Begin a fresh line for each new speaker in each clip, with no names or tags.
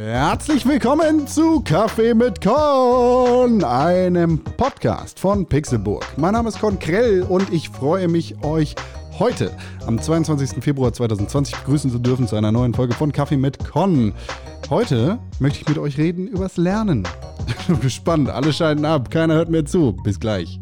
Herzlich willkommen zu Kaffee mit Con, einem Podcast von Pixelburg. Mein Name ist Con Krell und ich freue mich, euch heute am 22. Februar 2020 begrüßen zu dürfen zu einer neuen Folge von Kaffee mit Con. Heute möchte ich mit euch reden übers Lernen. Gespannt, alle scheiden ab, keiner hört mir zu. Bis gleich.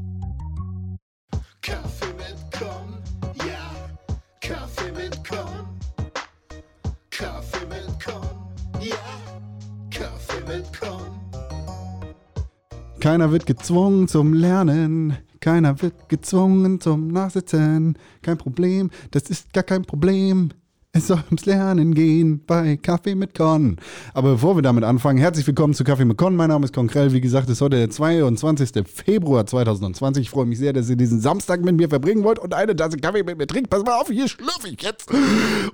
Keiner wird gezwungen zum Lernen. Keiner wird gezwungen zum Nachsitzen. Kein Problem, das ist gar kein Problem. Es soll ums Lernen gehen bei Kaffee mit Con. Aber bevor wir damit anfangen, herzlich willkommen zu Kaffee mit Con. Mein Name ist Konkrell. Wie gesagt, es ist heute der 22. Februar 2020. Ich freue mich sehr, dass ihr diesen Samstag mit mir verbringen wollt und eine Tasse Kaffee mit mir trinkt. Pass mal auf, hier schlürfe ich jetzt.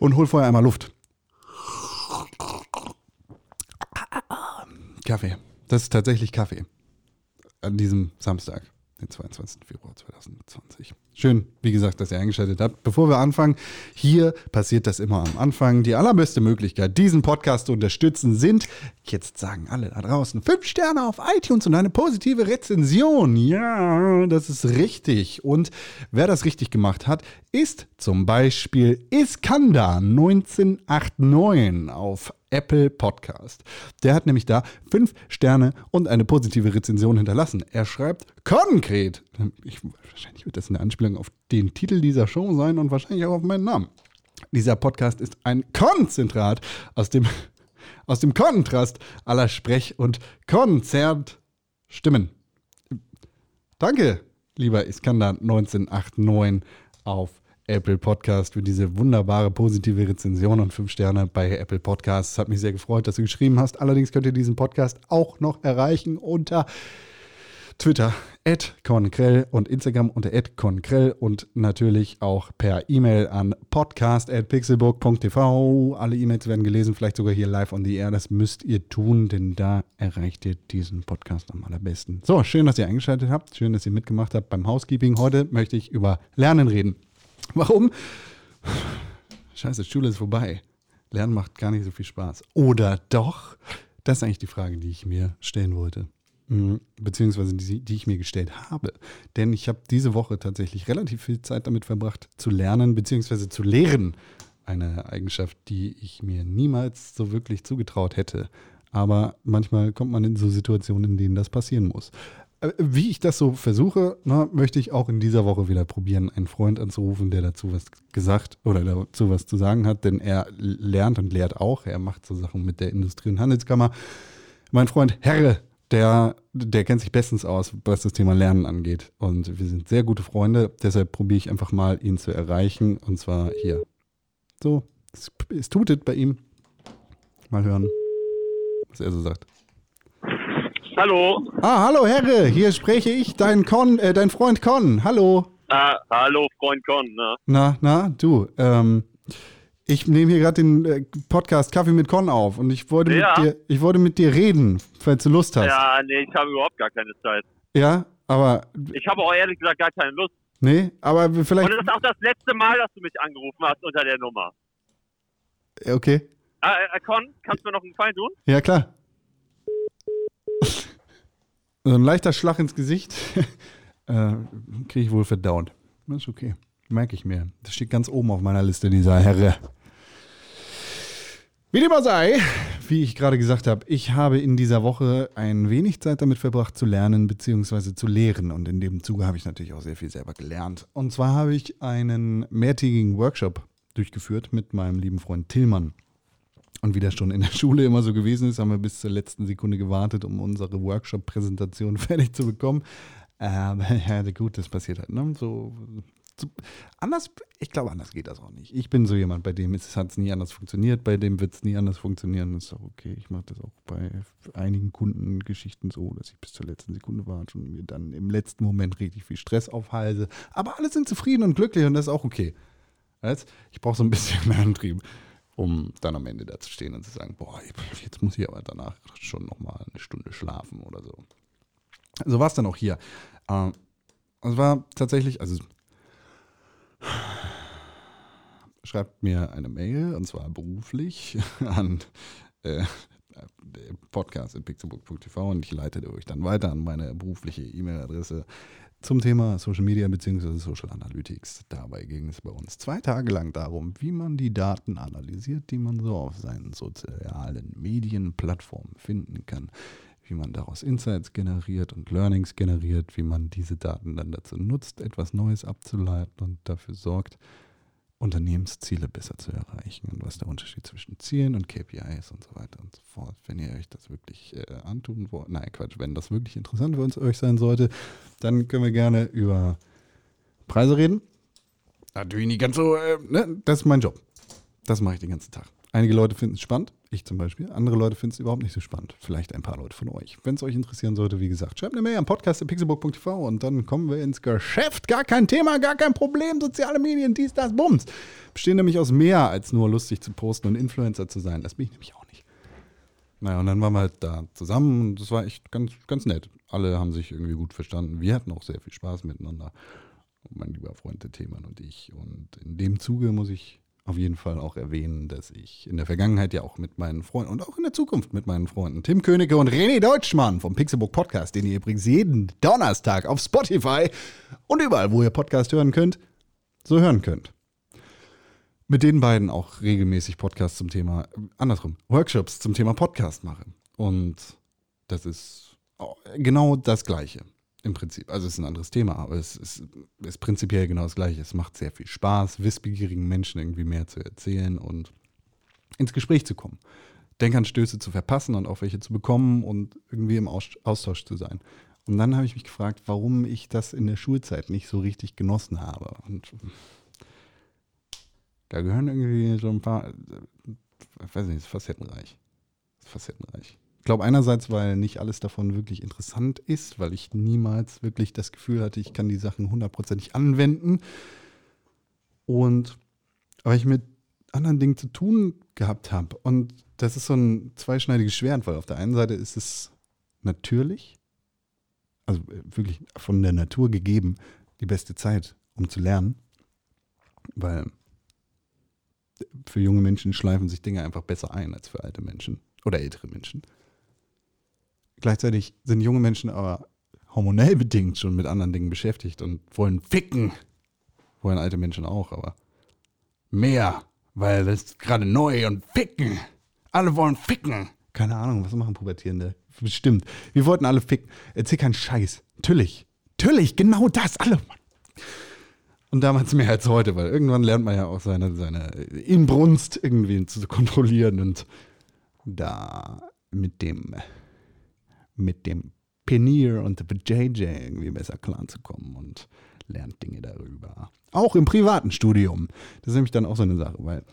Und hol vorher einmal Luft. Kaffee. Das ist tatsächlich Kaffee. An diesem Samstag, den 22. Februar 2020. Schön, wie gesagt, dass ihr eingeschaltet habt. Bevor wir anfangen, hier passiert das immer am Anfang. Die allerbeste Möglichkeit, diesen Podcast zu unterstützen, sind, jetzt sagen alle da draußen, fünf Sterne auf iTunes und eine positive Rezension. Ja, das ist richtig. Und wer das richtig gemacht hat, ist zum Beispiel Iskander 1989 auf Apple Podcast. Der hat nämlich da fünf Sterne und eine positive Rezension hinterlassen. Er schreibt konkret, ich, wahrscheinlich wird das eine Anspielung auf den Titel dieser Show sein und wahrscheinlich auch auf meinen Namen. Dieser Podcast ist ein Konzentrat aus dem, aus dem Kontrast aller Sprech- und Konzertstimmen. Danke, lieber Iskander 1989 auf Apple Podcast für diese wunderbare positive Rezension und fünf Sterne bei Apple Podcasts. Hat mich sehr gefreut, dass du geschrieben hast. Allerdings könnt ihr diesen Podcast auch noch erreichen unter Twitter @conkrell und Instagram unter @conkrell und natürlich auch per E-Mail an podcast@pixelburg.tv. Alle E-Mails werden gelesen, vielleicht sogar hier live on the air. Das müsst ihr tun, denn da erreicht ihr diesen Podcast am allerbesten. So, schön, dass ihr eingeschaltet habt. Schön, dass ihr mitgemacht habt beim Housekeeping. Heute möchte ich über Lernen reden. Warum? Scheiße, Schule ist vorbei. Lernen macht gar nicht so viel Spaß. Oder doch? Das ist eigentlich die Frage, die ich mir stellen wollte. Mhm. Beziehungsweise die, die ich mir gestellt habe. Denn ich habe diese Woche tatsächlich relativ viel Zeit damit verbracht, zu lernen, beziehungsweise zu lehren. Eine Eigenschaft, die ich mir niemals so wirklich zugetraut hätte. Aber manchmal kommt man in so Situationen, in denen das passieren muss. Äh, Wie ich das so versuche, na, möchte ich auch in dieser Woche wieder probieren, einen Freund anzurufen, der dazu was gesagt oder dazu was zu sagen hat, denn er lernt und lehrt auch. Er macht so Sachen mit der Industrie- und Handelskammer. Mein Freund Herre, der, der kennt sich bestens aus, was das Thema Lernen angeht. Und wir sind sehr gute Freunde. Deshalb probiere ich einfach mal, ihn zu erreichen. Und zwar hier. So, es, es tutet bei ihm. Mal hören, was er so sagt.
Hallo.
Ah, hallo Herre, hier spreche ich, dein Con, äh, dein Freund Con. Hallo.
Ah, hallo, Freund Con. Ne?
Na, na, du. Ähm, ich nehme hier gerade den äh, Podcast Kaffee mit Con auf und ich wollte
Ja.
mit dir, ich wollte mit dir reden, falls du Lust hast.
Ja, nee, ich habe überhaupt gar keine Zeit.
Ja, aber
Ich habe auch ehrlich gesagt gar keine Lust.
nee, aber vielleicht.
Und es ist auch das letzte Mal, dass du mich angerufen hast unter der Nummer.
Okay,
Ah, äh, Con, kannst du mir noch einen Gefallen tun?
ja klar. So ein leichter Schlag ins Gesicht äh, kriege ich wohl verdaut. Das ist okay, merke ich mir. Das steht ganz oben auf meiner Liste dieser Herre. Wie dem auch sei, wie ich gerade gesagt habe, ich habe in dieser Woche ein wenig Zeit damit verbracht zu lernen bzw. zu lehren. Und in dem Zuge habe ich natürlich auch sehr viel selber gelernt. Und zwar habe ich einen mehrtägigen Workshop durchgeführt mit meinem lieben Freund Tillmann. Und wie das schon in der Schule immer so gewesen ist, haben wir bis zur letzten Sekunde gewartet, um unsere Workshop-Präsentation fertig zu bekommen. Aber ja, gut, das passiert halt. Ne? So, so, anders, ich glaube, anders geht das auch nicht. Ich bin so jemand, bei dem hat es nie anders funktioniert, bei dem wird es nie anders funktionieren. Das ist auch okay. Ich mache das auch bei einigen Kundengeschichten so, dass ich bis zur letzten Sekunde warte und mir dann im letzten Moment richtig viel Stress aufhalse. Aber alle sind zufrieden und glücklich und das ist auch okay. Ich brauche so ein bisschen mehr Antrieb um dann am Ende da zu stehen und zu sagen, boah, jetzt muss ich aber danach schon noch mal eine Stunde schlafen oder so. So war es dann auch hier. Ähm, es war tatsächlich, also schreibt mir eine Mail und zwar beruflich an äh, podcast.pixelbook.tv und ich leite euch dann weiter an meine berufliche E-Mail-Adresse zum Thema Social Media bzw. Social Analytics. Dabei ging es bei uns zwei Tage lang darum, wie man die Daten analysiert, die man so auf seinen sozialen Medienplattformen finden kann, wie man daraus Insights generiert und Learnings generiert, wie man diese Daten dann dazu nutzt, etwas Neues abzuleiten und dafür sorgt, Unternehmensziele besser zu erreichen und was der Unterschied zwischen Zielen und KPIs und so weiter und so fort. Wenn ihr euch das wirklich äh, antun wollt, nein Quatsch, wenn das wirklich interessant für uns euch sein sollte, dann können wir gerne über Preise reden. Natürlich nicht ganz so, äh, ne? das ist mein Job. Das mache ich den ganzen Tag. Einige Leute finden es spannend, ich zum Beispiel. Andere Leute finden es überhaupt nicht so spannend. Vielleicht ein paar Leute von euch. Wenn es euch interessieren sollte, wie gesagt, schreibt eine Mail am Podcast pixelburg.tv und dann kommen wir ins Geschäft. Gar kein Thema, gar kein Problem. Soziale Medien, dies, das, Bums. Bestehen nämlich aus mehr als nur lustig zu posten und Influencer zu sein. Das bin ich nämlich auch nicht. Naja, und dann waren wir halt da zusammen und das war echt ganz, ganz nett. Alle haben sich irgendwie gut verstanden. Wir hatten auch sehr viel Spaß miteinander. Mein lieber Freund, der Themann und ich. Und in dem Zuge muss ich auf jeden Fall auch erwähnen, dass ich in der Vergangenheit ja auch mit meinen Freunden und auch in der Zukunft mit meinen Freunden Tim Königke und René Deutschmann vom Pixelbook Podcast, den ihr übrigens jeden Donnerstag auf Spotify und überall, wo ihr Podcast hören könnt, so hören könnt. Mit den beiden auch regelmäßig Podcasts zum Thema, andersrum, Workshops zum Thema Podcast mache. Und das ist genau das Gleiche. Im Prinzip. Also es ist ein anderes Thema, aber es ist, ist, prinzipiell genau das gleiche. Es macht sehr viel Spaß, wissbegierigen Menschen irgendwie mehr zu erzählen und ins Gespräch zu kommen. Denkanstöße zu verpassen und auch welche zu bekommen und irgendwie im Austausch zu sein. Und dann habe ich mich gefragt, warum ich das in der Schulzeit nicht so richtig genossen habe. Und da gehören irgendwie so ein paar, ich weiß nicht, ist facettenreich. Ist facettenreich. Ich glaube einerseits, weil nicht alles davon wirklich interessant ist, weil ich niemals wirklich das Gefühl hatte, ich kann die Sachen hundertprozentig anwenden. Und weil ich mit anderen Dingen zu tun gehabt habe. Und das ist so ein zweischneidiges Schwert, weil auf der einen Seite ist es natürlich, also wirklich von der Natur gegeben, die beste Zeit, um zu lernen. Weil für junge Menschen schleifen sich Dinge einfach besser ein als für alte Menschen oder ältere Menschen. Gleichzeitig sind junge Menschen aber hormonell bedingt schon mit anderen Dingen beschäftigt und wollen ficken. Wollen alte Menschen auch, aber mehr, weil das ist gerade neu und ficken. Alle wollen ficken. Keine Ahnung, was machen Pubertierende? Bestimmt. Wir wollten alle ficken. Erzähl keinen Scheiß. Natürlich. Natürlich, genau das. Alle. Und damals mehr als heute, weil irgendwann lernt man ja auch seine, seine Inbrunst irgendwie zu kontrollieren und da mit dem mit dem Penier und dem JJ irgendwie besser klarzukommen und lernt Dinge darüber. Auch im privaten Studium. Das ist nämlich dann auch so eine Sache, weil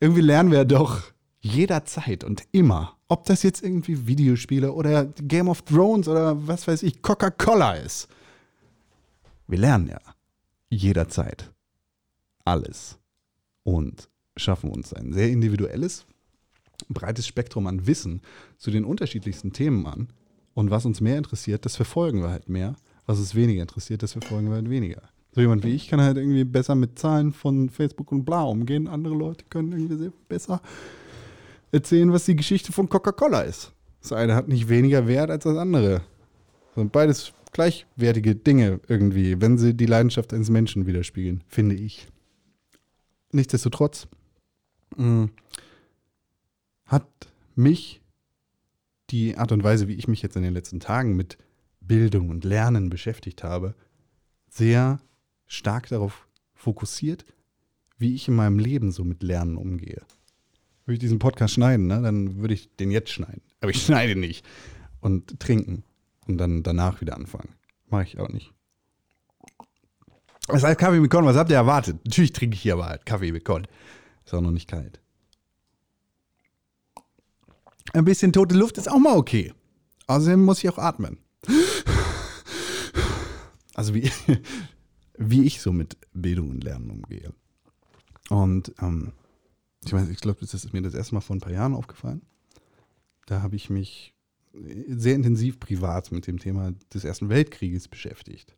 irgendwie lernen wir doch jederzeit und immer, ob das jetzt irgendwie Videospiele oder Game of Thrones oder was weiß ich, Coca-Cola ist. Wir lernen ja jederzeit alles und schaffen uns ein sehr individuelles, breites Spektrum an Wissen zu den unterschiedlichsten Themen an, und was uns mehr interessiert, das verfolgen wir halt mehr. Was uns weniger interessiert, das verfolgen wir halt weniger. So jemand wie ich kann halt irgendwie besser mit Zahlen von Facebook und bla umgehen. Andere Leute können irgendwie sehr besser erzählen, was die Geschichte von Coca-Cola ist. Das eine hat nicht weniger Wert als das andere. Sind beides gleichwertige Dinge irgendwie, wenn sie die Leidenschaft eines Menschen widerspiegeln, finde ich. Nichtsdestotrotz mh, mm, hat mich die Art und Weise, wie ich mich jetzt in den letzten Tagen mit Bildung und Lernen beschäftigt habe, sehr stark darauf fokussiert, wie ich in meinem Leben so mit Lernen umgehe. Würde ich diesen Podcast schneiden, ne, dann würde ich den jetzt schneiden. Aber ich schneide nicht. Und trinken. Und dann danach wieder anfangen. Mache ich auch nicht. Das heißt Kaffee mit Korn, was habt ihr erwartet? Natürlich trinke ich hier aber halt Kaffee mit Korn. Ist auch noch nicht kalt. Ein bisschen tote Luft ist auch mal okay. Außerdem muss ich auch atmen. Also wie, wie ich so mit Bildung und Lernen umgehe. Und ähm, ich weiß, ich glaube, das ist mir das erste Mal vor ein paar Jahren aufgefallen. Da habe ich mich sehr intensiv privat mit dem Thema des Ersten Weltkrieges beschäftigt.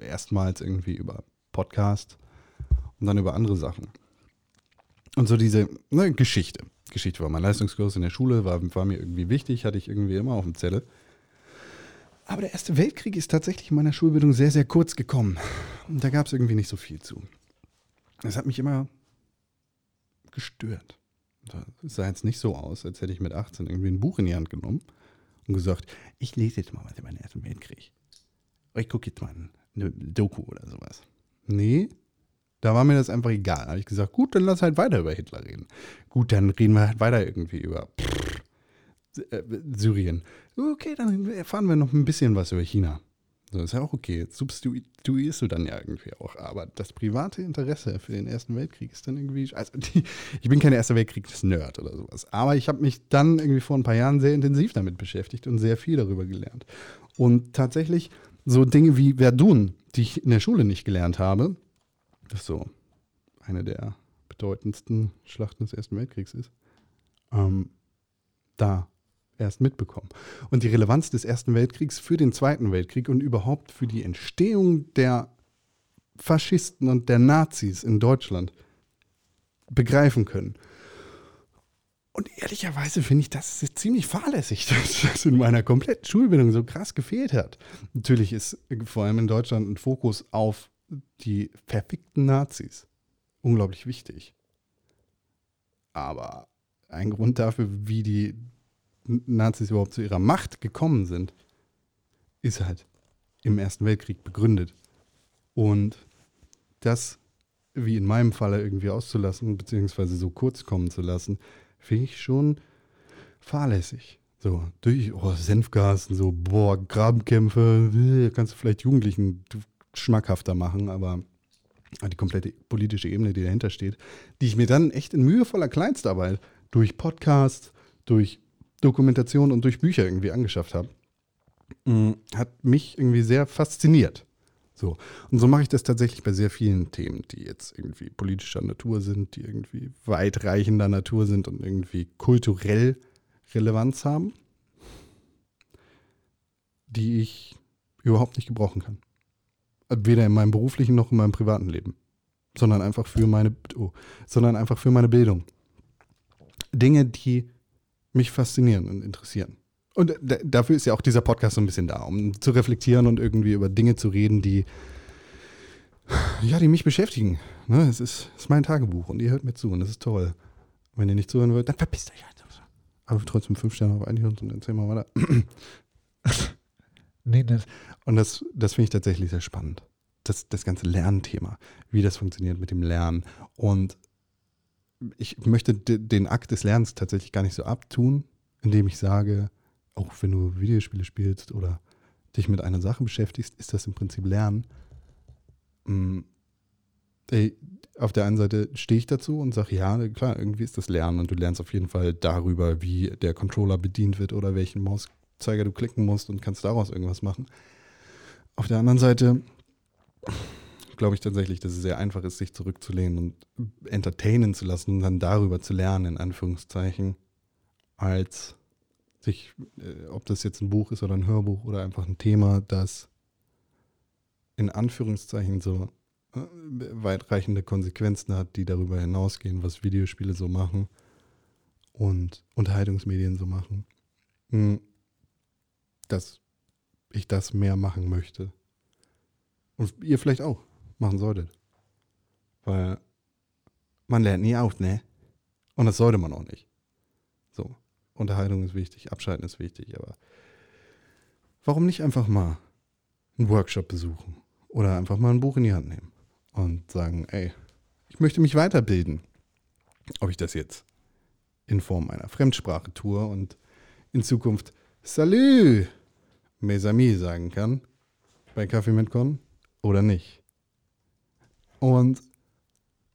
Erstmals irgendwie über Podcast und dann über andere Sachen. Und so diese ne, Geschichte. Geschichte war mein Leistungskurs in der Schule, war, war mir irgendwie wichtig, hatte ich irgendwie immer auf dem Zettel. Aber der Erste Weltkrieg ist tatsächlich in meiner Schulbildung sehr, sehr kurz gekommen. Und da gab es irgendwie nicht so viel zu. Das hat mich immer gestört. Es sah jetzt nicht so aus, als hätte ich mit 18 irgendwie ein Buch in die Hand genommen und gesagt, ich lese jetzt mal was über den Ersten Weltkrieg. Ich gucke jetzt mal eine Doku oder sowas. Nee, da war mir das einfach egal. Da habe ich gesagt, gut, dann lass halt weiter über Hitler reden. Gut, dann reden wir halt weiter irgendwie über pff, äh, Syrien. Okay, dann erfahren wir noch ein bisschen was über China. So, ist ja auch okay. Substituierst du dann ja irgendwie auch. Aber das private Interesse für den Ersten Weltkrieg ist dann irgendwie. Also die, ich bin kein Erster Weltkriegs-Nerd oder sowas. Aber ich habe mich dann irgendwie vor ein paar Jahren sehr intensiv damit beschäftigt und sehr viel darüber gelernt. Und tatsächlich so Dinge wie Verdun, die ich in der Schule nicht gelernt habe, so eine der bedeutendsten Schlachten des Ersten Weltkriegs ist, ähm, da erst mitbekommen. Und die Relevanz des Ersten Weltkriegs für den Zweiten Weltkrieg und überhaupt für die Entstehung der Faschisten und der Nazis in Deutschland begreifen können. Und ehrlicherweise finde ich das ziemlich fahrlässig, dass das in meiner kompletten Schulbildung so krass gefehlt hat. Natürlich ist vor allem in Deutschland ein Fokus auf die verfickten Nazis unglaublich wichtig. Aber ein Grund dafür, wie die Nazis überhaupt zu ihrer Macht gekommen sind, ist halt im Ersten Weltkrieg begründet. Und das, wie in meinem Falle, irgendwie auszulassen, beziehungsweise so kurz kommen zu lassen, finde ich schon fahrlässig. So, durch oh, Senfgas und so, boah, Grabenkämpfe, kannst du vielleicht Jugendlichen schmackhafter machen, aber die komplette politische Ebene, die dahinter steht, die ich mir dann echt in mühevoller Kleinstarbeit durch Podcasts, durch Dokumentation und durch Bücher irgendwie angeschafft habe, mm, hat mich irgendwie sehr fasziniert. So. Und so mache ich das tatsächlich bei sehr vielen Themen, die jetzt irgendwie politischer Natur sind, die irgendwie weitreichender Natur sind und irgendwie kulturell Relevanz haben, die ich überhaupt nicht gebrauchen kann. Weder in meinem beruflichen noch in meinem privaten Leben. Sondern einfach für meine, oh, sondern einfach für meine Bildung. Dinge, die mich faszinieren und interessieren. Und dafür ist ja auch dieser Podcast so ein bisschen da, um zu reflektieren und irgendwie über Dinge zu reden, die, ja, die mich beschäftigen. Ne, es ist, es ist mein Tagebuch und ihr hört mir zu und das ist toll. Wenn ihr nicht zuhören wollt, dann verpisst euch halt. Aber trotzdem fünf Sterne auf iTunes und erzähl mal weiter. Nee, das. Und das, das finde ich tatsächlich sehr spannend. Das, das ganze Lernthema, wie das funktioniert mit dem Lernen und ich möchte den Akt des Lernens tatsächlich gar nicht so abtun, indem ich sage, auch wenn du Videospiele spielst oder dich mit einer Sache beschäftigst, ist das im Prinzip Lernen. Mm, auf der einen Seite stehe ich dazu und sage, ja, klar, irgendwie ist das Lernen und du lernst auf jeden Fall darüber, wie der Controller bedient wird oder welchen Mauszeiger du klicken musst und kannst daraus irgendwas machen. Auf der anderen Seite glaube ich tatsächlich, dass es sehr einfach ist, sich zurückzulehnen und entertainen zu lassen und dann darüber zu lernen, in Anführungszeichen, als sich, äh, ob das jetzt ein Buch ist oder ein Hörbuch oder einfach ein Thema, das in Anführungszeichen so äh, weitreichende Konsequenzen hat, die darüber hinausgehen, was Videospiele so machen und Unterhaltungsmedien so machen, hm, dass ich das mehr machen möchte. Und ihr vielleicht auch machen solltet. Weil man lernt nie auf, ne? Und das sollte man auch nicht. So, Unterhaltung ist wichtig, Abschalten ist wichtig, aber warum nicht einfach mal einen Workshop besuchen oder einfach mal ein Buch in die Hand nehmen und sagen, ey, ich möchte mich weiterbilden. Ob ich das jetzt in Form einer Fremdsprache tue und in Zukunft Salut, mes amis sagen kann bei Kaffee mit Con oder nicht. Und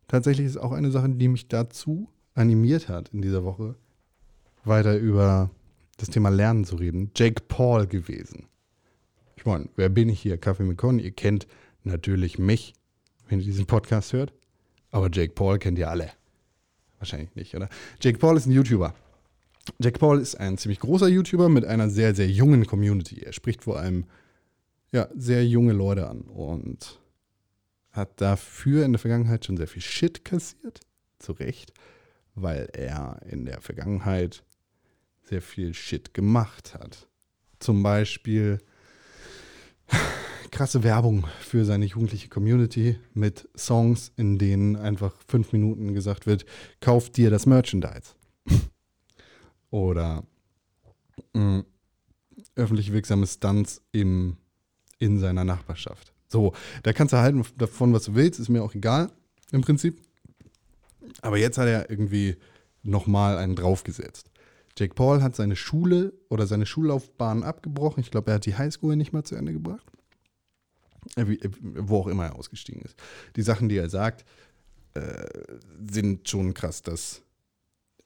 tatsächlich ist auch eine Sache, die mich dazu animiert hat in dieser Woche, weiter über das Thema Lernen zu reden, Jake Paul gewesen. Ich meine, wer bin ich hier? Kaffee mit Con. Ihr kennt natürlich mich, wenn ihr diesen Podcast hört. Aber Jake Paul kennt ihr alle. Wahrscheinlich nicht, oder? Jake Paul ist ein YouTuber. Jake Paul ist ein ziemlich großer YouTuber mit einer sehr, sehr jungen Community. Er spricht vor allem ja, sehr junge Leute an und hat dafür in der Vergangenheit schon sehr viel Shit kassiert. zu Recht, weil er in der Vergangenheit sehr viel Shit gemacht hat. Zum Beispiel krasse Werbung für seine jugendliche Community mit Songs, in denen einfach fünf Minuten gesagt wird, kauf dir das Merchandise. Oder mh, öffentlich wirksame Stunts im, in seiner Nachbarschaft. So, da kannst du halten davon, was du willst, ist mir auch egal im Prinzip. Aber jetzt hat er irgendwie nochmal einen draufgesetzt. Jake Paul hat seine Schule oder seine Schullaufbahn abgebrochen. Ich glaube, er hat die Highschool nicht mal zu Ende gebracht. Äh, äh, Wo auch immer er ausgestiegen ist. Die Sachen, die er sagt, äh, sind schon krass, dass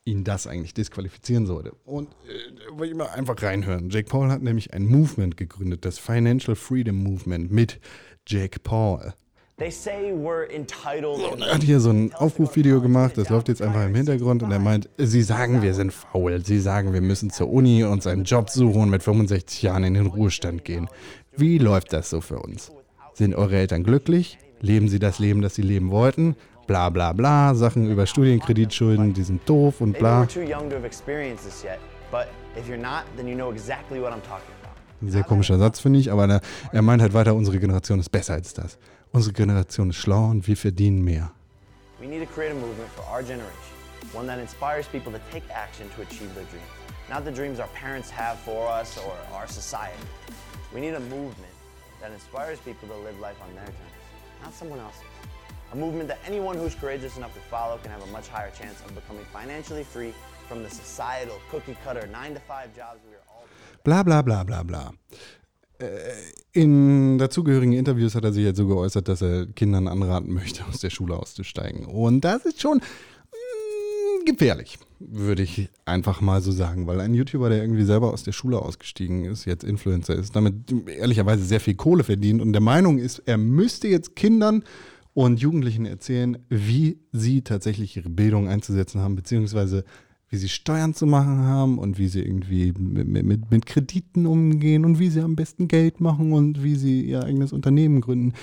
ihn das eigentlich disqualifizieren sollte. Und äh, wollte ich mal einfach reinhören. Jake Paul hat nämlich ein Movement gegründet, das Financial Freedom Movement mit Jake Paul.
They say we're entitled.
Und er hat hier so ein Aufrufvideo gemacht, das läuft jetzt einfach im Hintergrund und er meint, sie sagen, wir sind faul, sie sagen, wir müssen zur Uni uns einen Job suchen und mit 65 Jahren in den Ruhestand gehen. Wie läuft das so für uns? Sind eure Eltern glücklich? Leben sie das Leben, das sie leben wollten? Bla bla bla, Sachen über Studienkreditschulden, die sind doof und bla. Ein sehr komischer Satz, finde ich, aber er, er meint halt weiter, unsere Generation ist besser als das. Unsere Generation ist schlauer und wir verdienen mehr.
We need to create a movement for our generation, one that inspires people to take action to achieve their dreams. Not the dreams our parents have for us or our society. We need a movement that inspires people to live life on their terms, not someone else's. A movement that anyone who's courageous enough to follow can have a much higher chance of becoming financially free from the societal cookie cutter 9 to 5 jobs we are all
Bla bla bla bla bla. Äh, In dazugehörigen Interviews hat er sich jetzt so geäußert, dass er Kindern anraten möchte, aus der Schule auszusteigen. Und das ist schon mm, gefährlich, würde ich einfach mal so sagen, weil ein YouTuber, der irgendwie selber aus der Schule ausgestiegen ist, jetzt Influencer ist, damit ehrlicherweise sehr viel Kohle verdient und der Meinung ist, er müsste jetzt Kindern und Jugendlichen erzählen, wie sie tatsächlich ihre Bildung einzusetzen haben, beziehungsweise wie sie Steuern zu machen haben und wie sie irgendwie mit, mit, mit Krediten umgehen und wie sie am besten Geld machen und wie sie ihr eigenes Unternehmen gründen.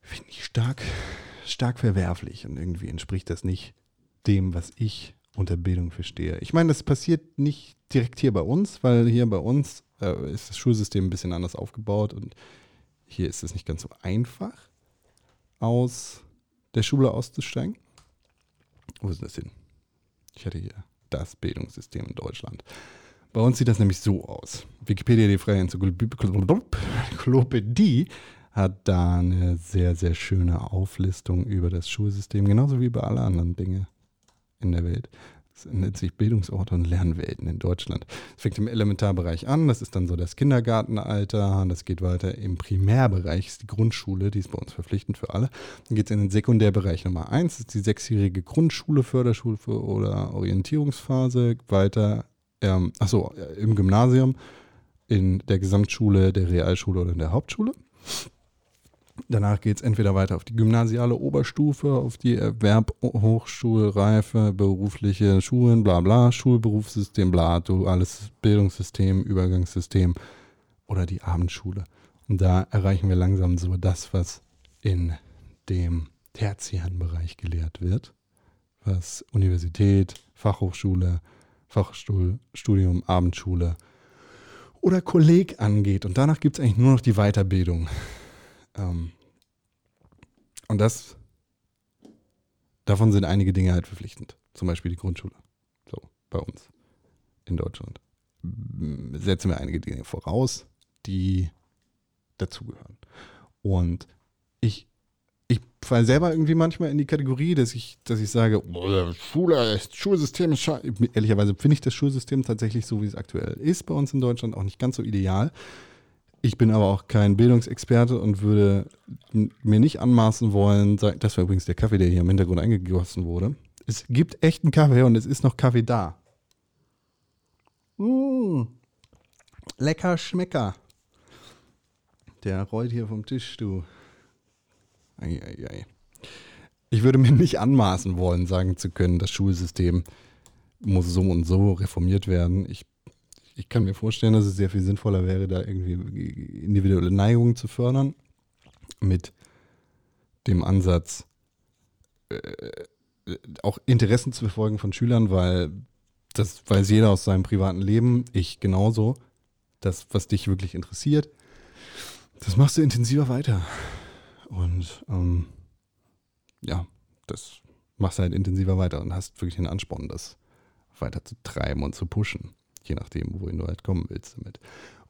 Finde ich stark, stark verwerflich und irgendwie entspricht das nicht dem, was ich unter Bildung verstehe. Ich meine, das passiert nicht direkt hier bei uns, weil hier bei uns äh, ist das Schulsystem ein bisschen anders aufgebaut und hier ist es nicht ganz so einfach, aus der Schule auszusteigen. Wo ist das hin? Ich hatte hier das Bildungssystem in Deutschland. Bei uns sieht das nämlich so aus. Wikipedia, die freie Enzyklopädie, hat da eine sehr, sehr schöne Auflistung über das Schulsystem, genauso wie über alle anderen Dinge in der Welt. Es nennt sich Bildungsorte und Lernwelten in Deutschland. Es fängt im Elementarbereich an, das ist dann so das Kindergartenalter, das geht weiter im Primärbereich, ist die Grundschule, die ist bei uns verpflichtend für alle. Dann geht es in den Sekundärbereich Nummer eins, das ist die sechsjährige Grundschule, Förderschule oder Orientierungsphase, weiter, ähm, achso, im Gymnasium, in der Gesamtschule, der Realschule oder in der Hauptschule. Danach geht es entweder weiter auf die gymnasiale Oberstufe, auf die Erwerb, Hochschulreife, berufliche Schulen, bla bla, Schulberufssystem, bla, duales Bildungssystem, Übergangssystem oder die Abendschule. Und da erreichen wir langsam so das, was in dem tertiären Bereich gelehrt wird, was Universität, Fachhochschule, Fachstudium, Abendschule oder Kolleg angeht. Und danach gibt es eigentlich nur noch die Weiterbildung. Ähm, und das, davon sind einige Dinge halt verpflichtend. Zum Beispiel die Grundschule. So, bei uns in Deutschland. Setzen wir einige Dinge voraus, die dazugehören. Und ich, ich falle selber irgendwie manchmal in die Kategorie, dass ich, dass ich sage, Schule, das Schulsystem ist scheiße. Ehrlicherweise finde ich das Schulsystem tatsächlich so, wie es aktuell ist bei uns in Deutschland, auch nicht ganz so ideal. Ich bin aber auch kein Bildungsexperte und würde mir nicht anmaßen wollen, das war übrigens der Kaffee, der hier im Hintergrund eingegossen wurde. Es gibt echten Kaffee und es ist noch Kaffee da. Mmh. Lecker Schmecker. Der rollt hier vom Tisch, du. Ei, ei, ei. Ich würde mir nicht anmaßen wollen, sagen zu können, das Schulsystem muss so und so reformiert werden. Ich ich kann mir vorstellen, dass es sehr viel sinnvoller wäre, da irgendwie individuelle Neigungen zu fördern mit dem Ansatz, äh, auch Interessen zu verfolgen von Schülern, weil das weiß jeder aus seinem privaten Leben, ich genauso. Das, was dich wirklich interessiert, das machst du intensiver weiter. Und ähm, ja, das machst du halt intensiver weiter und hast wirklich den Ansporn, das weiter zu treiben und zu pushen. Je nachdem, wohin du halt kommen willst damit.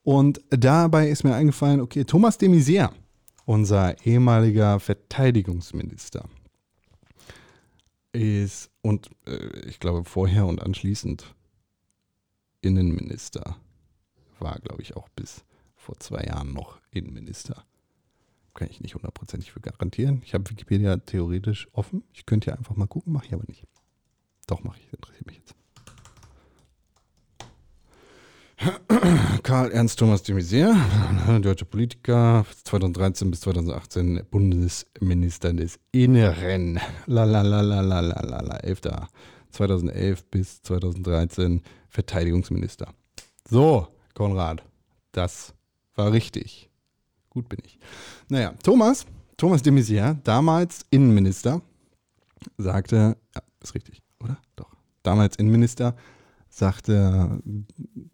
Und dabei ist mir eingefallen, okay, Thomas de Maizière, unser ehemaliger Verteidigungsminister, ist und äh, ich glaube vorher und anschließend Innenminister war, glaube ich, auch bis vor zwei Jahren noch Innenminister. Kann ich nicht hundertprozentig für garantieren. Ich habe Wikipedia theoretisch offen. Ich könnte ja einfach mal gucken, mache ich aber nicht. Doch, mache ich, interessiert mich jetzt. Karl Ernst Thomas de Maizière, deutscher Politiker, 2013 bis 2018 Bundesminister des Inneren. La la la la la la la la, 11. 2011 bis 2013 Verteidigungsminister. So, Konrad, das war richtig. Gut bin ich. Naja, Thomas, Thomas de Maizière, damals Innenminister, sagte, ja, ist richtig, oder? Doch. Damals Innenminister, sagte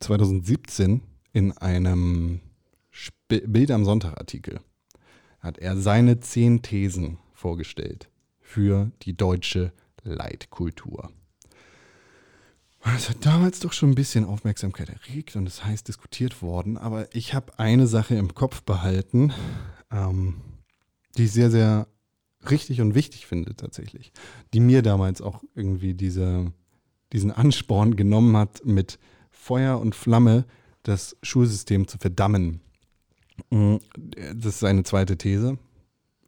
2017 in einem Sp Bild am Sonntag Artikel, hat er seine zehn Thesen vorgestellt für die deutsche Leitkultur. Das hat damals doch schon ein bisschen Aufmerksamkeit erregt und es heißt diskutiert worden, aber ich habe eine Sache im Kopf behalten, ähm, die ich sehr, sehr richtig und wichtig finde tatsächlich, die mir damals auch irgendwie diese, diesen Ansporn genommen hat, mit Feuer und Flamme das Schulsystem zu verdammen. Mm, Das ist seine zweite These.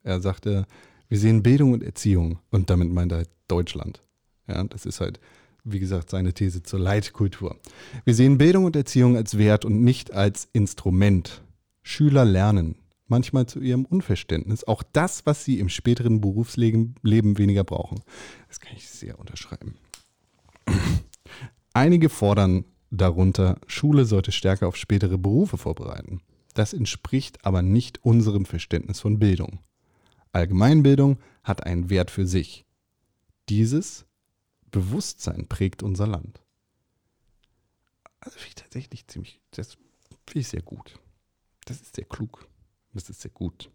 Er sagte, wir sehen Bildung und Erziehung und damit meint er halt Deutschland. Ja, das ist halt, wie gesagt, seine These zur Leitkultur. Wir sehen Bildung und Erziehung als Wert und nicht als Instrument. Schüler lernen, manchmal zu ihrem Unverständnis, auch das, was sie im späteren Berufsleben Leben weniger brauchen. Das kann ich sehr unterschreiben. Einige fordern darunter, Schule sollte stärker auf spätere Berufe vorbereiten. Das entspricht aber nicht unserem Verständnis von Bildung. Allgemeinbildung hat einen Wert für sich. Dieses Bewusstsein prägt unser Land. Also finde ich tatsächlich ziemlich, das finde ich sehr gut. Das ist sehr klug. Das ist sehr gut.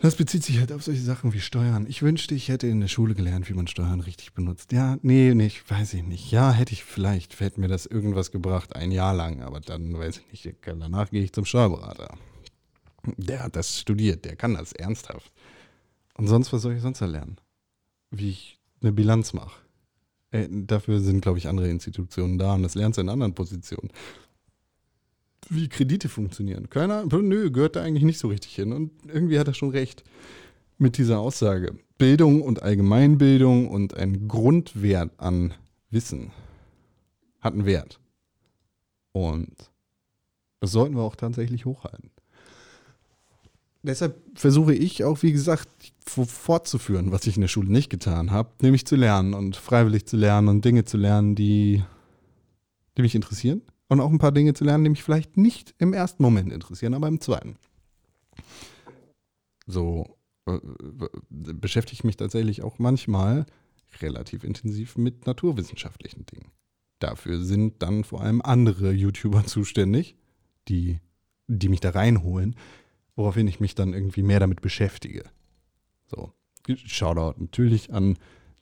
Das bezieht sich halt auf solche Sachen wie Steuern. Ich wünschte, ich hätte in der Schule gelernt, wie man Steuern richtig benutzt. Ja, nee, ich weiß ich nicht. Ja, hätte ich vielleicht, hätte mir das irgendwas gebracht, ein Jahr lang, aber dann weiß ich nicht, danach gehe ich zum Steuerberater. Der hat das studiert, der kann das ernsthaft. Und sonst, was soll ich sonst erlernen? Wie ich eine Bilanz mache. Äh, dafür sind, glaube ich, andere Institutionen da und das lernst du in anderen Positionen. Wie Kredite funktionieren. Keiner, nö, gehört da eigentlich nicht so richtig hin. Und irgendwie hat er schon recht mit dieser Aussage. Bildung und Allgemeinbildung und ein Grundwert an Wissen hat einen Wert. Und das sollten wir auch tatsächlich hochhalten. Deshalb versuche ich auch, wie gesagt, fortzuführen, was ich in der Schule nicht getan habe, nämlich zu lernen und freiwillig zu lernen und Dinge zu lernen, die, die mich interessieren und auch ein paar Dinge zu lernen, die mich vielleicht nicht im ersten Moment interessieren, aber im zweiten. So äh, beschäftige ich mich tatsächlich auch manchmal relativ intensiv mit naturwissenschaftlichen Dingen. Dafür sind dann vor allem andere YouTuber zuständig, die, die mich da reinholen, woraufhin ich mich dann irgendwie mehr damit beschäftige. So, Shoutout natürlich an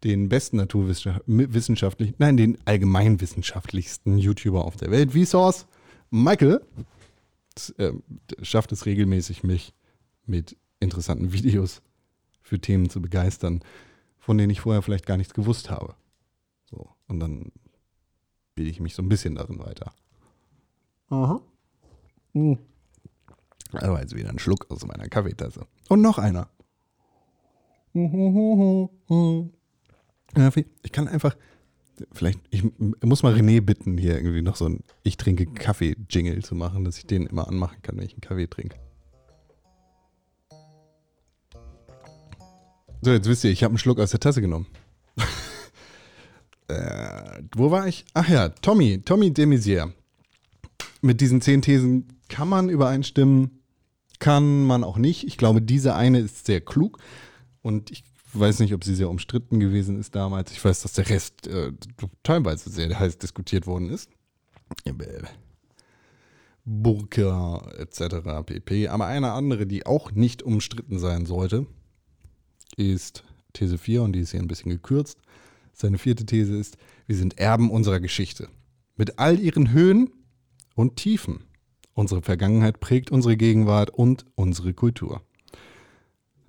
den besten naturwissenschaftlichen, nein, den allgemeinwissenschaftlichsten YouTuber auf der Welt, Vsauce, Michael, äh, schafft es regelmäßig, mich mit interessanten Videos für Themen zu begeistern, von denen ich vorher vielleicht gar nichts gewusst habe. So, und dann bilde ich mich so ein bisschen darin weiter. Aha. Mhm. Aber jetzt wieder ein Schluck aus meiner Kaffeetasse. Und noch einer. Ich kann einfach, vielleicht, ich muss mal René bitten, hier irgendwie noch so ein Ich trinke Kaffee-Jingle zu machen, dass ich den immer anmachen kann, wenn ich einen Kaffee trinke. So, jetzt wisst ihr, ich habe einen Schluck aus der Tasse genommen. äh, wo war ich? Ach ja, Tommy, Tommy de Maizière. Mit diesen zehn Thesen kann man übereinstimmen, kann man auch nicht. Ich glaube, diese eine ist sehr klug und ich weiß nicht, ob sie sehr umstritten gewesen ist damals. Ich weiß, dass der Rest äh, teilweise sehr heiß diskutiert worden ist. Burka etc. pp. Aber eine andere, die auch nicht umstritten sein sollte, ist These 4 und die ist hier ein bisschen gekürzt. Seine vierte These ist, wir sind Erben unserer Geschichte. Mit all ihren Höhen und Tiefen. Unsere Vergangenheit prägt unsere Gegenwart und unsere Kultur.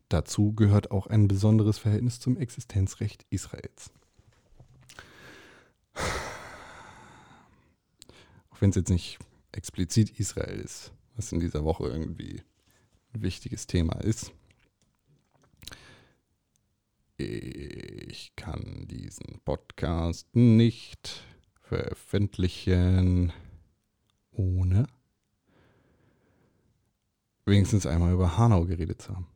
Dazu gehört auch ein besonderes Verhältnis zum Existenzrecht Israels. Auch wenn es jetzt nicht explizit Israel ist, was in dieser Woche irgendwie ein wichtiges Thema ist. Ich kann diesen Podcast nicht veröffentlichen, ohne wenigstens einmal über Hanau geredet zu haben.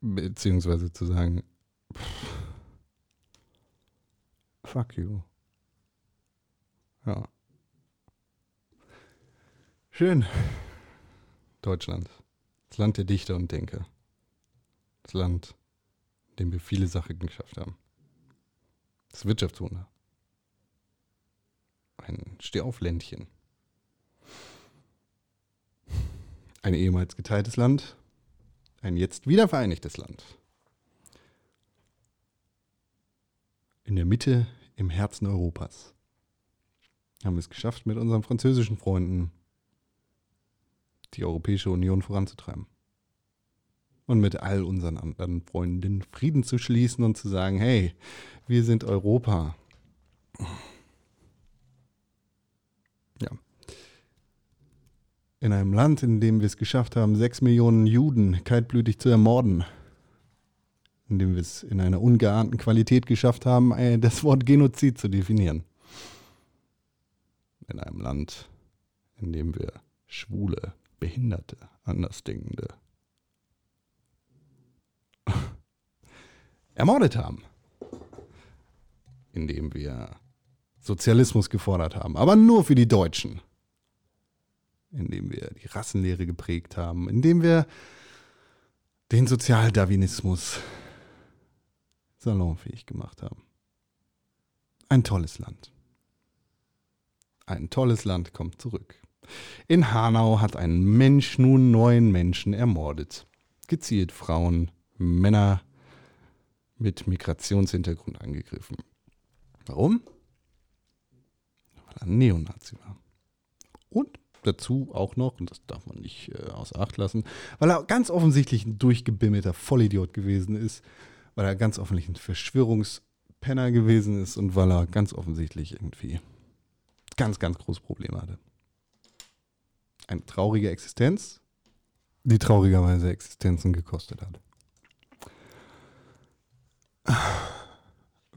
Beziehungsweise zu sagen, pff, fuck you. Ja. Schön. Deutschland. Das Land der Dichter und Denker. Das Land, in dem wir viele Sachen geschafft haben. Das Wirtschaftswunder. Ein Stehaufländchen. Ein ehemals geteiltes Land. Ein jetzt wiedervereinigtes Land. In der Mitte, im Herzen Europas. Haben wir es geschafft, mit unseren französischen Freunden die Europäische Union voranzutreiben. Und mit all unseren anderen Freunden Frieden zu schließen und zu sagen, hey, wir sind Europa. Ja. In einem Land, in dem wir es geschafft haben, sechs Millionen Juden kaltblütig zu ermorden. In dem wir es in einer ungeahnten Qualität geschafft haben, äh, das Wort Genozid zu definieren. In einem Land, in dem wir Schwule, Behinderte, Andersdenkende ermordet haben. Indem wir Sozialismus gefordert haben, aber nur für die Deutschen. Indem wir die Rassenlehre geprägt haben, indem wir den Sozialdarwinismus salonfähig gemacht haben. Ein tolles Land. Ein tolles Land kommt zurück. In Hanau hat ein Mensch nun neun Menschen ermordet. Gezielt Frauen, Männer mit Migrationshintergrund angegriffen. Warum? Weil er Neonazi war. Und dazu auch noch, und das darf man nicht äh, außer Acht lassen, weil er ganz offensichtlich ein durchgebimmelter Vollidiot gewesen ist, weil er ganz offensichtlich ein Verschwörungspenner gewesen ist und weil er ganz offensichtlich irgendwie ganz, ganz große Probleme hatte eine traurige Existenz, die traurigerweise Existenzen gekostet hat.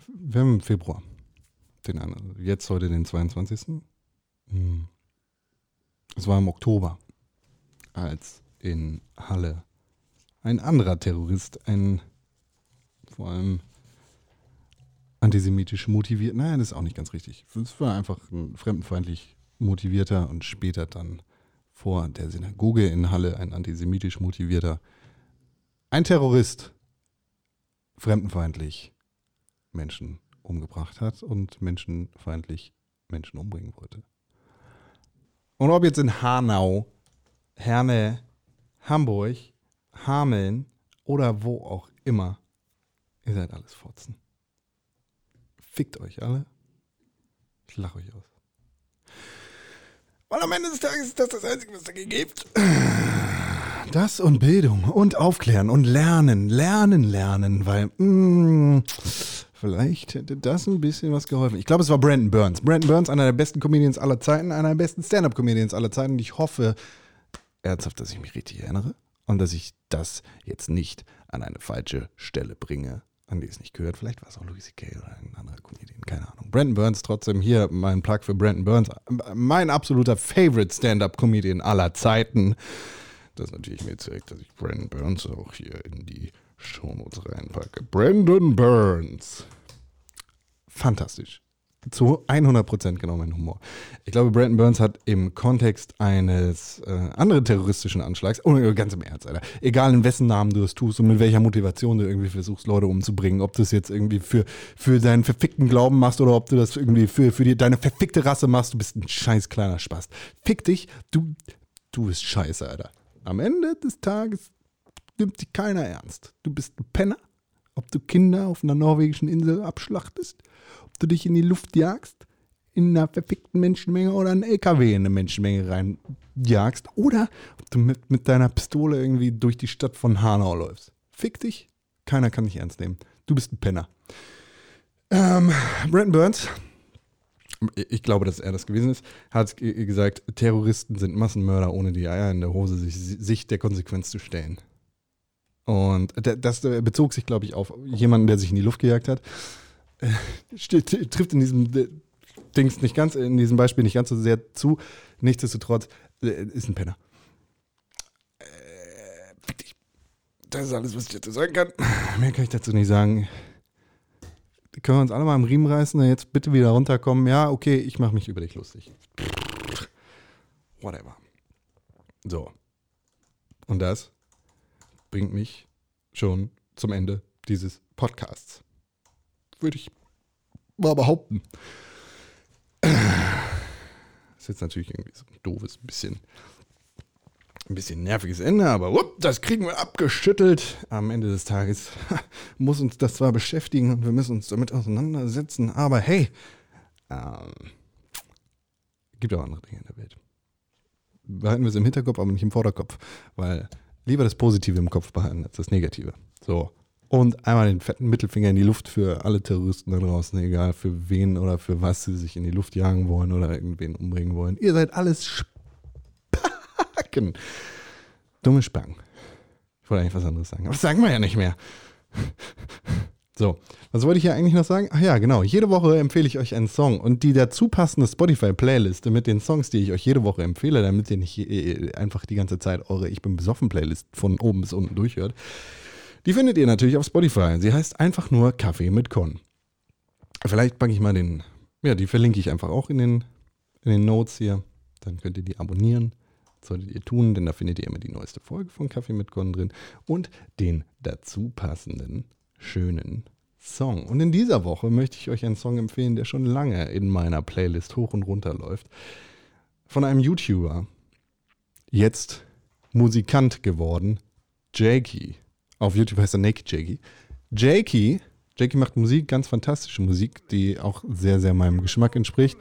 Wir haben im Februar, den, jetzt heute den 22. Hm. Es war im Oktober, als in Halle ein anderer Terrorist, ein vor allem antisemitisch motiviert, nein, das ist auch nicht ganz richtig. Es war einfach ein fremdenfeindlich motivierter und später dann vor der Synagoge in Halle ein antisemitisch motivierter, ein Terrorist, fremdenfeindlich Menschen umgebracht hat und menschenfeindlich Menschen umbringen wollte. Und ob jetzt in Hanau, Herne, Hamburg, Hameln oder wo auch immer, ihr seid alles Fotzen. Fickt euch alle. Ich lache euch aus. Weil am Ende des Tages ist das das Einzige, was es dagegen gibt. Das und Bildung und Aufklären und Lernen, Lernen, Lernen, weil mh, mm, vielleicht hätte das ein bisschen was geholfen. Ich glaube, es war Brandon Burns. Brandon Burns, einer der besten Comedians aller Zeiten, einer der besten Stand-Up-Comedians aller Zeiten. Und ich hoffe ernsthaft, dass ich mich richtig erinnere und dass ich das jetzt nicht an eine falsche Stelle bringe an die es nicht gehört. Vielleicht war es auch Louis C.K. oder ein anderer Comedian, keine Ahnung. Brandon Burns, trotzdem hier mein Plug für Brandon Burns. Mein absoluter Favorite Stand-Up-Comedian aller Zeiten. Das ist natürlich mir zeigt, dass ich Brandon Burns auch hier in die Shownotes reinpacke. Brandon Burns. Fantastisch. zu 100% genau mein Humor. Ich glaube, Brandon Burns hat im Kontext eines äh, anderen terroristischen Anschlags, oh, ganz im Ernst, Alter, egal in wessen Namen du es tust und mit welcher Motivation du irgendwie versuchst, Leute umzubringen, ob du es jetzt irgendwie für, für deinen verfickten Glauben machst oder ob du das irgendwie für, für die, deine verfickte Rasse machst, du bist ein scheiß kleiner Spaß. Fick dich, du, du bist scheiße, Alter. Am Ende des Tages nimmt dich keiner ernst. Du bist ein Penner, ob du Kinder auf einer norwegischen Insel abschlachtest ob du dich in die Luft jagst, in einer verfickten Menschenmenge oder einen LKW in eine Menschenmenge reinjagst oder ob du mit, mit deiner Pistole irgendwie durch die Stadt von Hanau läufst. Fick dich, keiner kann dich ernst nehmen. Du bist ein Penner. Ähm, Brandon Burns, ich glaube, dass er das gewesen ist, hat gesagt, Terroristen sind Massenmörder, ohne die Eier in der Hose sich, sich der Konsequenz zu stellen. Und das bezog sich, glaube ich, auf jemanden, der sich in die Luft gejagt hat trifft in diesem Dings nicht ganz, in diesem Beispiel nicht ganz so sehr zu. Nichtsdestotrotz äh, ist ein Penner. Äh, das ist alles, was ich dazu sagen kann. Mehr kann ich dazu nicht sagen. Können wir uns alle mal am Riemen reißen und jetzt bitte wieder runterkommen? Ja, okay, ich mache mich über dich lustig. Whatever. So. Und das bringt mich schon zum Ende dieses Podcasts würde ich mal behaupten. Ist jetzt natürlich irgendwie so ein doofes, bisschen, ein bisschen nerviges Ende, aber whoop, das kriegen wir abgeschüttelt. Am Ende des Tages muss uns das zwar beschäftigen und wir müssen uns damit auseinandersetzen, aber hey, ähm, gibt auch andere Dinge in der Welt. Behalten wir es im Hinterkopf, aber nicht im Vorderkopf, weil lieber das Positive im Kopf behalten als das Negative. So, und einmal den fetten Mittelfinger in die Luft für alle Terroristen da draußen, egal für wen oder für was sie sich in die Luft jagen wollen oder irgendwen umbringen wollen. Ihr seid alles Spacken. Dumme Spacken. Ich wollte eigentlich was anderes sagen, aber das sagen wir ja nicht mehr. So, was wollte ich hier eigentlich noch sagen? Ach ja, genau. Jede Woche empfehle ich euch einen Song und die dazu passende Spotify-Playliste mit den Songs, die ich euch jede Woche empfehle, damit ihr nicht äh, einfach die ganze Zeit eure Ich bin besoffen Playlist von oben bis unten durchhört, die findet ihr natürlich auf Spotify. Sie heißt einfach nur Kaffee mit Con. Vielleicht packe ich mal den, ja, die verlinke ich einfach auch in den, in den Notes hier. Dann könnt ihr die abonnieren. Das solltet ihr tun, denn da findet ihr immer die neueste Folge von Kaffee mit Con drin und den dazu passenden schönen Song. Und in dieser Woche möchte ich euch einen Song empfehlen, der schon lange in meiner Playlist hoch und runter läuft. Von einem YouTuber, jetzt Musikant geworden, Jakey. Auf YouTube heißt er Naked Jakey. Jakey, Jakey macht Musik, ganz fantastische Musik, die auch sehr, sehr meinem Geschmack entspricht.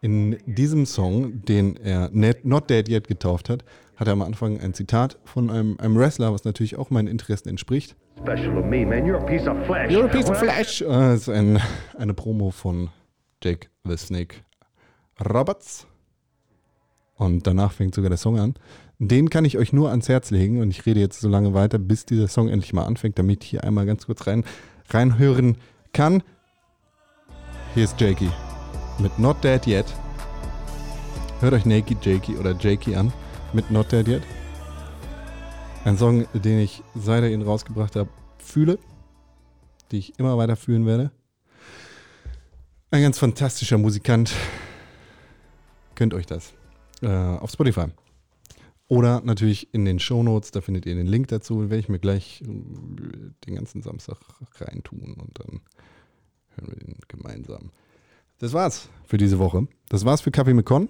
In diesem Song, den er Not Dead Yet getauft hat, hat er am Anfang ein Zitat von einem, einem Wrestler, was natürlich auch meinen Interessen entspricht.
Special to me, man. You're a piece of flesh.
You're a piece of flesh. Äh, Das ist ein, eine Promo von Jake the Snake Roberts. Und danach fängt sogar der Song an. Den kann ich euch nur ans Herz legen und ich rede jetzt so lange weiter, bis dieser Song endlich mal anfängt, damit ich hier einmal ganz kurz rein, reinhören kann. Hier ist Jakey mit Not Dead Yet. Hört euch Naked Jakey oder Jakey an mit Not Dead Yet. Ein Song, den ich seit er ihn rausgebracht habe, fühle, die ich immer weiter fühlen werde. Ein ganz fantastischer Musikant. Könnt euch das äh, auf Spotify. Oder natürlich in den Shownotes, da findet ihr den Link dazu, werde ich mir gleich äh, den ganzen Samstag reintun und dann hören wir den gemeinsam. Das war's für diese Woche. Das war's für Kaffee mit Con.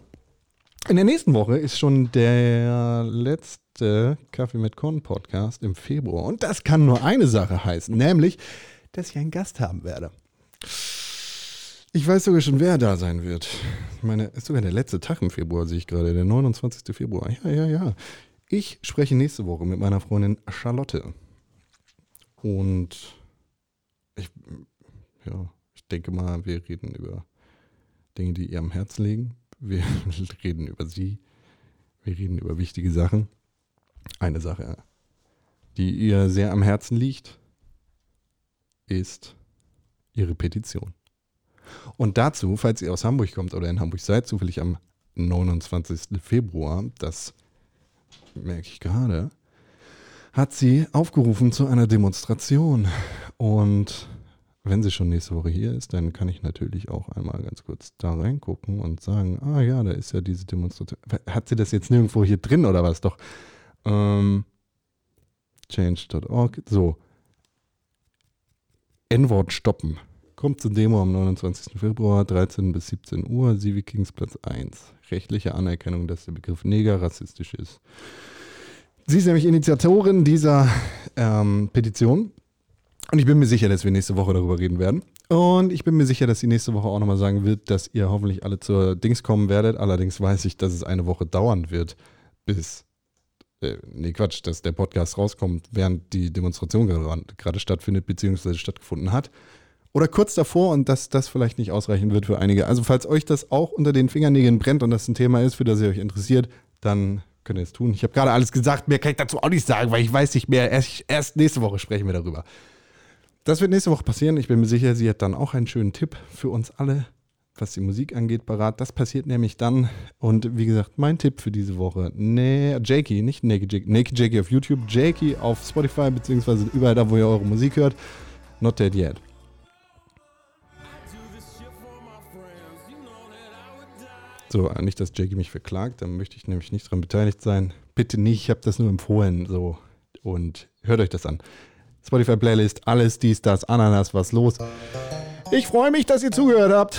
In der nächsten Woche ist schon der letzte Kaffee mit Con Podcast im Februar. Und das kann nur eine Sache heißen, nämlich, dass ich einen Gast haben werde. Ich weiß sogar schon, wer da sein wird. Ich meine, ist sogar der letzte Tag im Februar, sehe ich gerade, der 29. Februar. Ja, ja, ja. Ich spreche nächste Woche mit meiner Freundin Charlotte. Und ich, ja, ich denke mal, wir reden über Dinge, die ihr am Herzen liegen. Wir reden über sie. Wir reden über wichtige Sachen. Eine Sache, die ihr sehr am Herzen liegt, ist ihre Petition. Und dazu, falls ihr aus Hamburg kommt oder in Hamburg seid, zufällig am 29. Februar, das merke ich gerade, hat sie aufgerufen zu einer Demonstration. Und wenn sie schon nächste Woche hier ist, dann kann ich natürlich auch einmal ganz kurz da reingucken und sagen, ah ja, da ist ja diese Demonstration. Hat sie das jetzt nirgendwo hier drin oder was? Doch. Ähm, change.org. So. N-Wort stoppen. Kommt zur Demo am 29. Februar, 13 bis 17 Uhr, Civic Kings Platz 1. Rechtliche Anerkennung, dass der Begriff Neger rassistisch ist. Sie ist nämlich Initiatorin dieser ähm, Petition. Und ich bin mir sicher, dass wir nächste Woche darüber reden werden. Und ich bin mir sicher, dass sie nächste Woche auch nochmal sagen wird, dass ihr hoffentlich alle zur Dings kommen werdet. Allerdings weiß ich, dass es eine Woche dauern wird, bis äh, nee, Quatsch, dass der Podcast rauskommt, während die Demonstration gerade, stattfindet, beziehungsweise stattgefunden hat. Oder kurz davor und dass das vielleicht nicht ausreichen wird für einige. Also, falls euch das auch unter den Fingernägeln brennt und das ein Thema ist, für das ihr euch interessiert, dann könnt ihr es tun. Ich habe gerade alles gesagt, mehr kann ich dazu auch nicht sagen, weil ich weiß nicht mehr. Erst, erst nächste Woche sprechen wir darüber. Das wird nächste Woche passieren. Ich bin mir sicher, sie hat dann auch einen schönen Tipp für uns alle, was die Musik angeht, parat. Das passiert nämlich dann. Und wie gesagt, mein Tipp für diese Woche: nee, Jakey, nicht Naked Jakey, Naked Jakey auf YouTube, Jakey auf Spotify, beziehungsweise überall da, wo ihr eure Musik hört. Not Dead Yet. So, nicht, dass Jakey mich verklagt, dann möchte ich nämlich nicht daran beteiligt sein. Bitte nicht, ich habe das nur empfohlen. So. Und hört euch das an. Spotify-Playlist, alles, dies, das, Ananas, was los. Ich freue mich, dass ihr zugehört habt.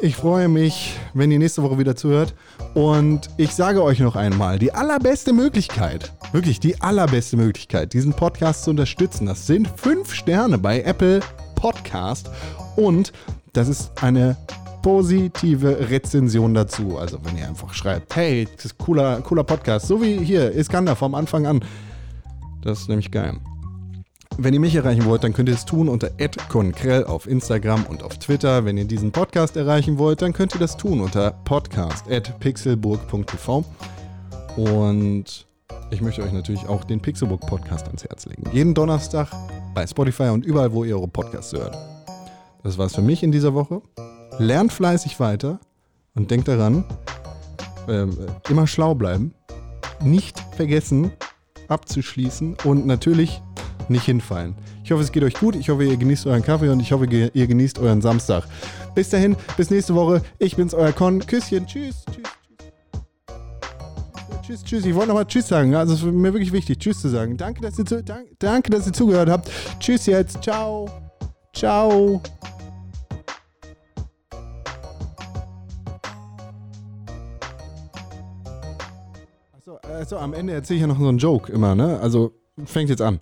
Ich freue mich, wenn ihr nächste Woche wieder zuhört. Und ich sage euch noch einmal, die allerbeste Möglichkeit, wirklich die allerbeste Möglichkeit, diesen Podcast zu unterstützen, das sind fünf Sterne bei Apple Podcast. Und das ist eine positive Rezension dazu. Also wenn ihr einfach schreibt, hey, das ist cooler, cooler Podcast, so wie hier, Iskander vom Anfang an. Das ist nämlich geil. Wenn ihr mich erreichen wollt, dann könnt ihr es tun unter @konkrell auf Instagram und auf Twitter. Wenn ihr diesen Podcast erreichen wollt, dann könnt ihr das tun unter podcast@pixelburg.tv. Und ich möchte euch natürlich auch den Pixelburg Podcast ans Herz legen. Jeden Donnerstag bei Spotify und überall, wo ihr eure Podcasts hört. Das war's für mich in dieser Woche. Lernt fleißig weiter und denkt daran, äh, immer schlau bleiben, nicht vergessen abzuschließen und natürlich nicht hinfallen. Ich hoffe, es geht euch gut. Ich hoffe, ihr genießt euren Kaffee und ich hoffe, ihr genießt euren Samstag. Bis dahin, bis nächste Woche. Ich bin's, euer Con. Küsschen. Tschüss. Tschüss. Tschüss, tschüss. Ich wollte nochmal Tschüss sagen. Also es ist mir wirklich wichtig, Tschüss zu sagen. Danke, dass ihr, zu, dank, danke, dass ihr zugehört habt. Tschüss jetzt. Ciao. Ciao. Achso, also am Ende erzähle ich ja noch so einen Joke immer, ne? Also fängt jetzt an.